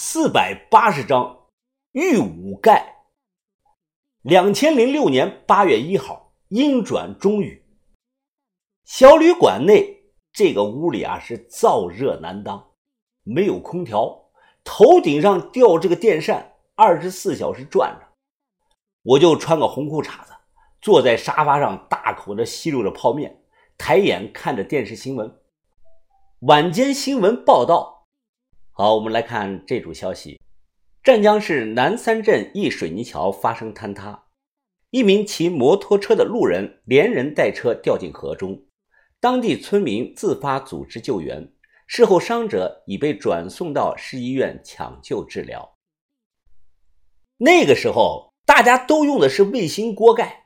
四百八十章玉武盖。两千零六年八月一号，阴转中雨。小旅馆内这个屋里啊是燥热难当，没有空调，头顶上吊着个电扇，二十四小时转着。我就穿个红裤衩子，坐在沙发上，大口的吸溜着泡面，抬眼看着电视新闻。晚间新闻报道。好，我们来看这组消息：湛江市南三镇一水泥桥发生坍塌，一名骑摩托车的路人连人带车掉进河中，当地村民自发组织救援，事后伤者已被转送到市医院抢救治疗。那个时候，大家都用的是卫星锅盖，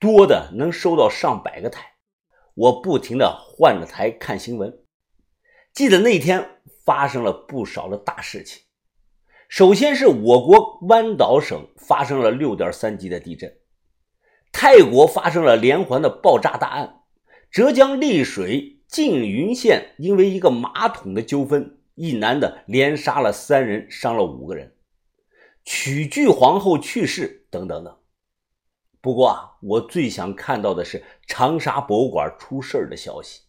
多的能收到上百个台，我不停的换着台看新闻。记得那天。发生了不少的大事情。首先是我国湾岛省发生了六点三级的地震，泰国发生了连环的爆炸大案，浙江丽水缙云县因为一个马桶的纠纷，一男的连杀了三人，伤了五个人，曲剧皇后去世等等等。不过啊，我最想看到的是长沙博物馆出事的消息。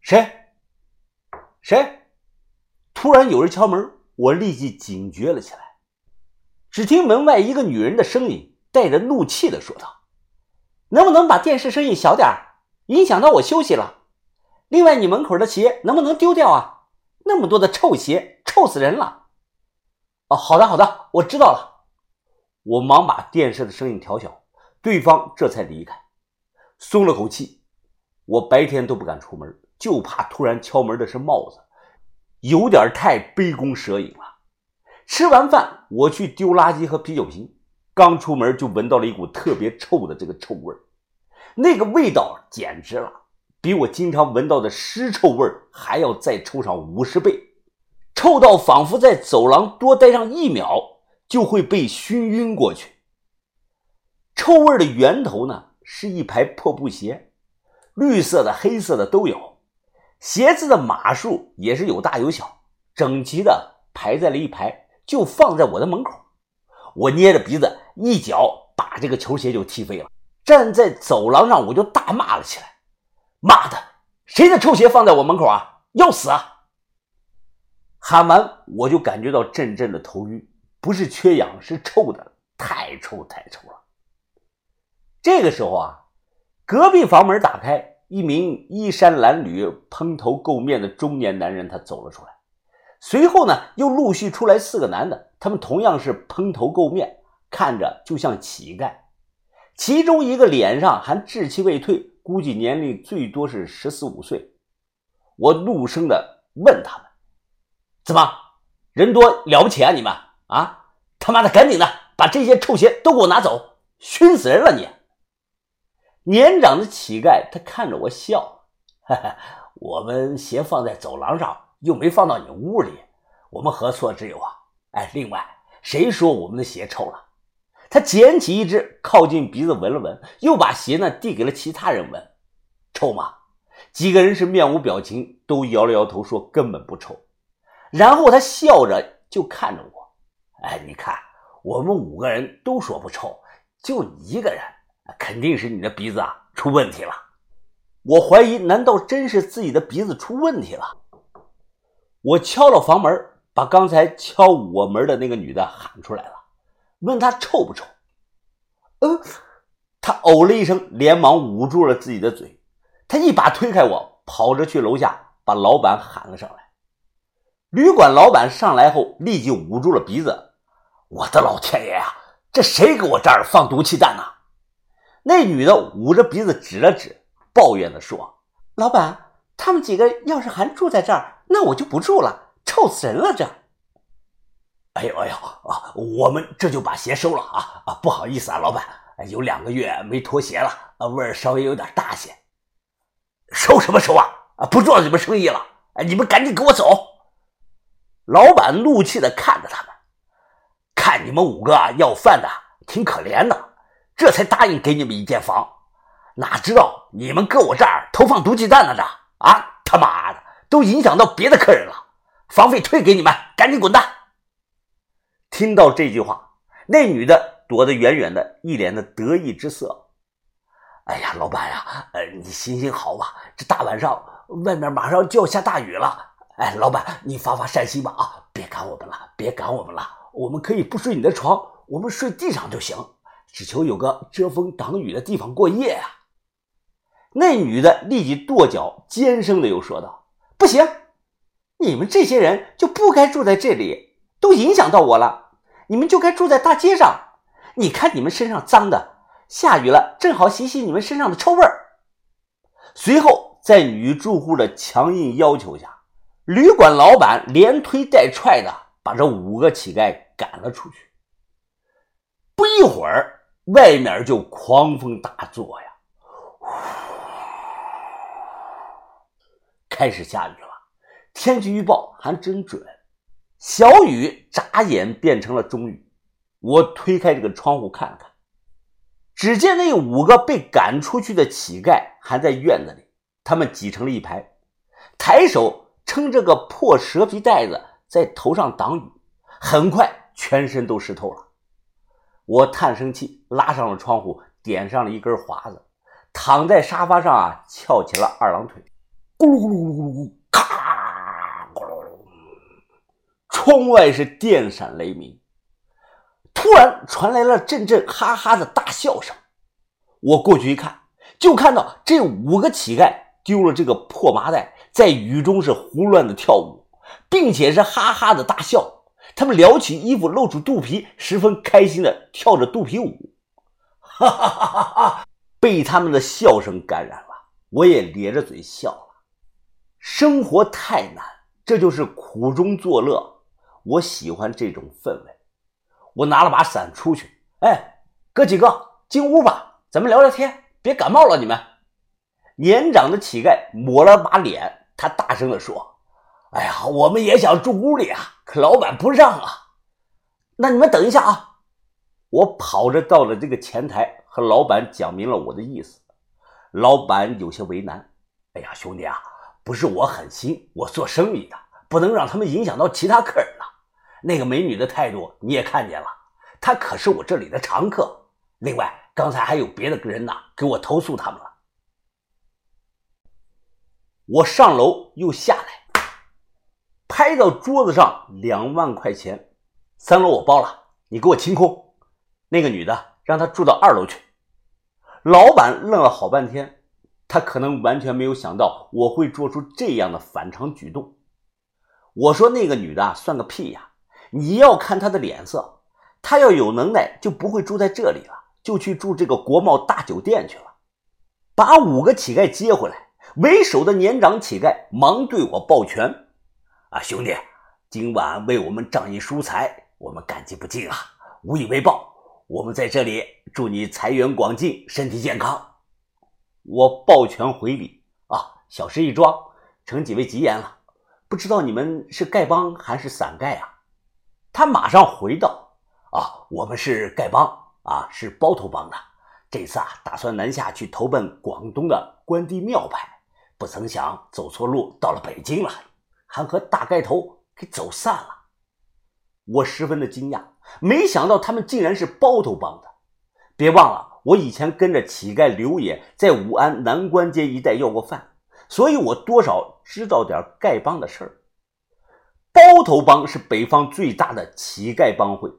谁？谁？突然有人敲门，我立即警觉了起来。只听门外一个女人的声音带着怒气的说道：“能不能把电视声音小点影响到我休息了。另外，你门口的鞋能不能丢掉啊？那么多的臭鞋，臭死人了。”哦，好的，好的，我知道了。我忙把电视的声音调小，对方这才离开，松了口气。我白天都不敢出门。就怕突然敲门的是帽子，有点太杯弓蛇影了。吃完饭，我去丢垃圾和啤酒瓶，刚出门就闻到了一股特别臭的这个臭味那个味道简直了，比我经常闻到的尸臭味还要再臭上五十倍，臭到仿佛在走廊多待上一秒就会被熏晕过去。臭味的源头呢，是一排破布鞋，绿色的、黑色的都有。鞋子的码数也是有大有小，整齐的排在了一排，就放在我的门口。我捏着鼻子，一脚把这个球鞋就踢飞了。站在走廊上，我就大骂了起来：“妈的，谁的臭鞋放在我门口啊？要死啊！”喊完，我就感觉到阵阵的头晕，不是缺氧，是臭的，太臭太臭了。这个时候啊，隔壁房门打开。一名衣衫褴褛、蓬头垢面的中年男人，他走了出来。随后呢，又陆续出来四个男的，他们同样是蓬头垢面，看着就像乞丐。其中一个脸上还稚气未退，估计年龄最多是十四五岁。我怒声的问他们：“怎么人多了不起啊？你们啊，他妈的，赶紧的，把这些臭鞋都给我拿走，熏死人了你！”年长的乞丐，他看着我笑，哈哈，我们鞋放在走廊上，又没放到你屋里，我们何错之有啊？哎，另外，谁说我们的鞋臭了？他捡起一只，靠近鼻子闻了闻，又把鞋呢递给了其他人闻，臭吗？几个人是面无表情，都摇了摇头，说根本不臭。然后他笑着就看着我，哎，你看，我们五个人都说不臭，就你一个人。肯定是你的鼻子啊出问题了，我怀疑，难道真是自己的鼻子出问题了？我敲了房门，把刚才敲我门的那个女的喊出来了，问她臭不臭。嗯，她哦了一声，连忙捂住了自己的嘴。她一把推开我，跑着去楼下把老板喊了上来。旅馆老板上来后，立即捂住了鼻子。我的老天爷呀，这谁给我这儿放毒气弹呢？那女的捂着鼻子指了指，抱怨的说：“老板，他们几个要是还住在这儿，那我就不住了，臭死人了！这……哎呦哎呦啊，我们这就把鞋收了啊啊！不好意思啊，老板，有两个月没脱鞋了，味儿稍微有点大些。收什么收啊？啊，不做你们生意了！哎，你们赶紧给我走！”老板怒气的看着他们，看你们五个要饭的，挺可怜的。这才答应给你们一间房，哪知道你们搁我这儿投放毒气弹呢？这啊，他妈的，都影响到别的客人了，房费退给你们，赶紧滚蛋！听到这句话，那女的躲得远远的，一脸的得意之色。哎呀，老板呀，呃，你行行好吧，这大晚上外面马上就要下大雨了。哎，老板，你发发善心吧啊，别赶我们了，别赶我们了，我们可以不睡你的床，我们睡地上就行，只求有个遮风挡雨的地方过夜啊。那女的立即跺脚，尖声的又说道：“不行，你们这些人就不该住在这里，都影响到我了。你们就该住在大街上。你看你们身上脏的，下雨了正好洗洗你们身上的臭味儿。”随后，在女住户的强硬要求下，旅馆老板连推带踹的把这五个乞丐赶了出去。不一会儿，外面就狂风大作呀。开始下雨了，天气预报还真准，小雨眨眼变成了中雨。我推开这个窗户看看，只见那五个被赶出去的乞丐还在院子里，他们挤成了一排，抬手撑着个破蛇皮袋子在头上挡雨，很快全身都湿透了。我叹声气，拉上了窗户，点上了一根华子，躺在沙发上啊，翘起了二郎腿。咕噜咕噜咕噜咕噜，咔！咕噜噜，窗外是电闪雷鸣，突然传来了阵阵哈哈的大笑声。我过去一看，就看到这五个乞丐丢了这个破麻袋，在雨中是胡乱的跳舞，并且是哈哈的大笑。他们撩起衣服，露出肚皮，十分开心的跳着肚皮舞。哈哈哈哈哈！被他们的笑声感染了，我也咧着嘴笑了。生活太难，这就是苦中作乐。我喜欢这种氛围。我拿了把伞出去，哎，哥几个进屋吧，咱们聊聊天，别感冒了。你们年长的乞丐抹了把脸，他大声地说：“哎呀，我们也想住屋里啊，可老板不让啊。那你们等一下啊。”我跑着到了这个前台，和老板讲明了我的意思。老板有些为难：“哎呀，兄弟啊。”不是我狠心，我做生意的不能让他们影响到其他客人了。那个美女的态度你也看见了，她可是我这里的常客。另外，刚才还有别的人呐给我投诉他们了。我上楼又下来，拍到桌子上两万块钱，三楼我包了，你给我清空。那个女的让她住到二楼去。老板愣了好半天。他可能完全没有想到我会做出这样的反常举动。我说：“那个女的算个屁呀！你要看她的脸色，她要有能耐就不会住在这里了，就去住这个国贸大酒店去了。”把五个乞丐接回来，为首的年长乞丐忙对我抱拳：“啊，兄弟，今晚为我们仗义疏财，我们感激不尽啊，无以为报。我们在这里祝你财源广进，身体健康。”我抱拳回礼啊，小事一桩，承几位吉言了。不知道你们是丐帮还是散丐啊？他马上回道：“啊，我们是丐帮啊，是包头帮的。这次啊，打算南下去投奔广东的关帝庙派，不曾想走错路，到了北京了，还和大盖头给走散了。我十分的惊讶，没想到他们竟然是包头帮的。别忘了。”我以前跟着乞丐刘野在武安南关街一带要过饭，所以我多少知道点丐帮的事儿。包头帮是北方最大的乞丐帮会，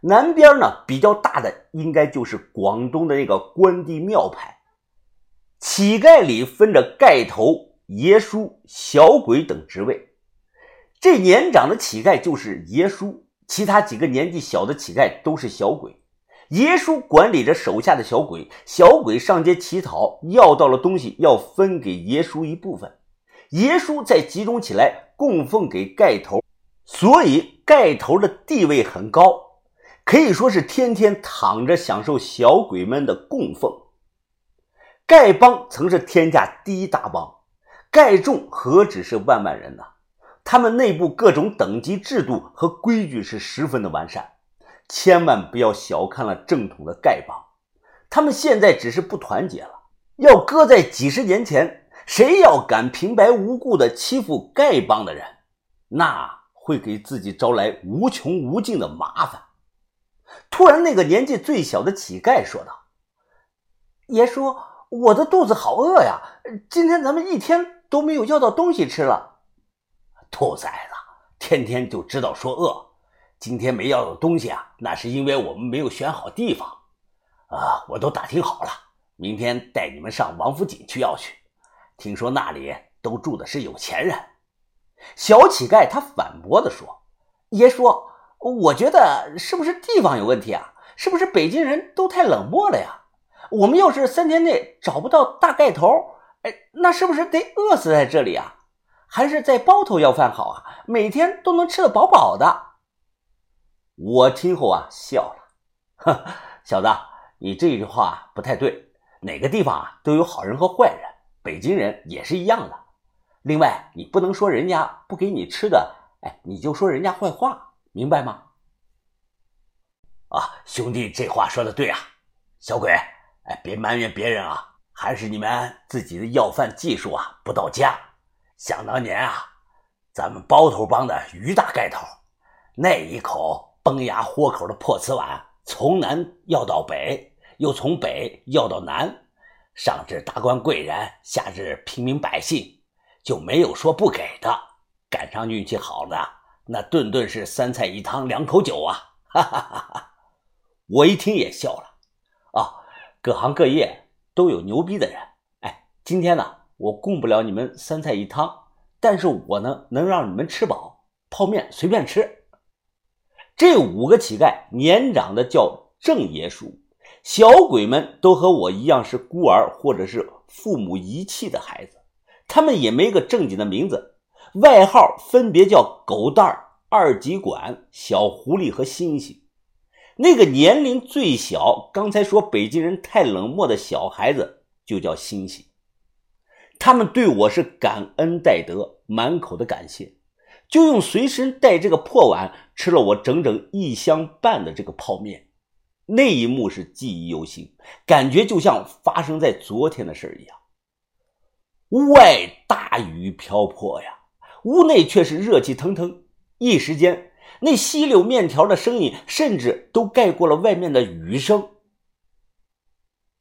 南边呢比较大的应该就是广东的那个关帝庙派。乞丐里分着丐头、爷叔、小鬼等职位，这年长的乞丐就是爷叔，其他几个年纪小的乞丐都是小鬼。爷叔管理着手下的小鬼，小鬼上街乞讨，要到了东西要分给爷叔一部分，爷叔再集中起来供奉给盖头，所以盖头的地位很高，可以说是天天躺着享受小鬼们的供奉。丐帮曾是天下第一大帮，丐众何止是万万人呐，他们内部各种等级制度和规矩是十分的完善。千万不要小看了正统的丐帮，他们现在只是不团结了。要搁在几十年前，谁要敢平白无故的欺负丐帮的人，那会给自己招来无穷无尽的麻烦。突然，那个年纪最小的乞丐说道：“爷叔，我的肚子好饿呀！今天咱们一天都没有要到东西吃了。”兔崽子，天天就知道说饿。今天没要到东西啊，那是因为我们没有选好地方。啊，我都打听好了，明天带你们上王府井去要去。听说那里都住的是有钱人。小乞丐他反驳的说：“爷叔，我觉得是不是地方有问题啊？是不是北京人都太冷漠了呀？我们要是三天内找不到大盖头，哎，那是不是得饿死在这里啊？还是在包头要饭好啊？每天都能吃得饱饱的。”我听后啊笑了，哼，小子，你这句话不太对。哪个地方啊都有好人和坏人，北京人也是一样的。另外，你不能说人家不给你吃的，哎，你就说人家坏话，明白吗？啊，兄弟，这话说的对啊。小鬼，哎，别埋怨别人啊，还是你们自己的要饭技术啊不到家。想当年啊，咱们包头帮的于大盖头，那一口。崩牙豁口的破瓷碗，从南要到北，又从北要到南，上至达官贵人，下至平民百姓，就没有说不给的。赶上运气好的，那顿顿是三菜一汤，两口酒啊！哈哈哈哈！我一听也笑了。啊，各行各业都有牛逼的人。哎，今天呢，我供不了你们三菜一汤，但是我呢，能让你们吃饱，泡面随便吃。这五个乞丐，年长的叫郑爷叔，小鬼们都和我一样是孤儿或者是父母遗弃的孩子，他们也没个正经的名字，外号分别叫狗蛋儿、二极管、小狐狸和星星。那个年龄最小，刚才说北京人太冷漠的小孩子就叫星星。他们对我是感恩戴德，满口的感谢。就用随身带这个破碗吃了我整整一箱半的这个泡面，那一幕是记忆犹新，感觉就像发生在昨天的事一样。屋外大雨瓢泼呀，屋内却是热气腾腾。一时间，那吸溜面条的声音甚至都盖过了外面的雨声。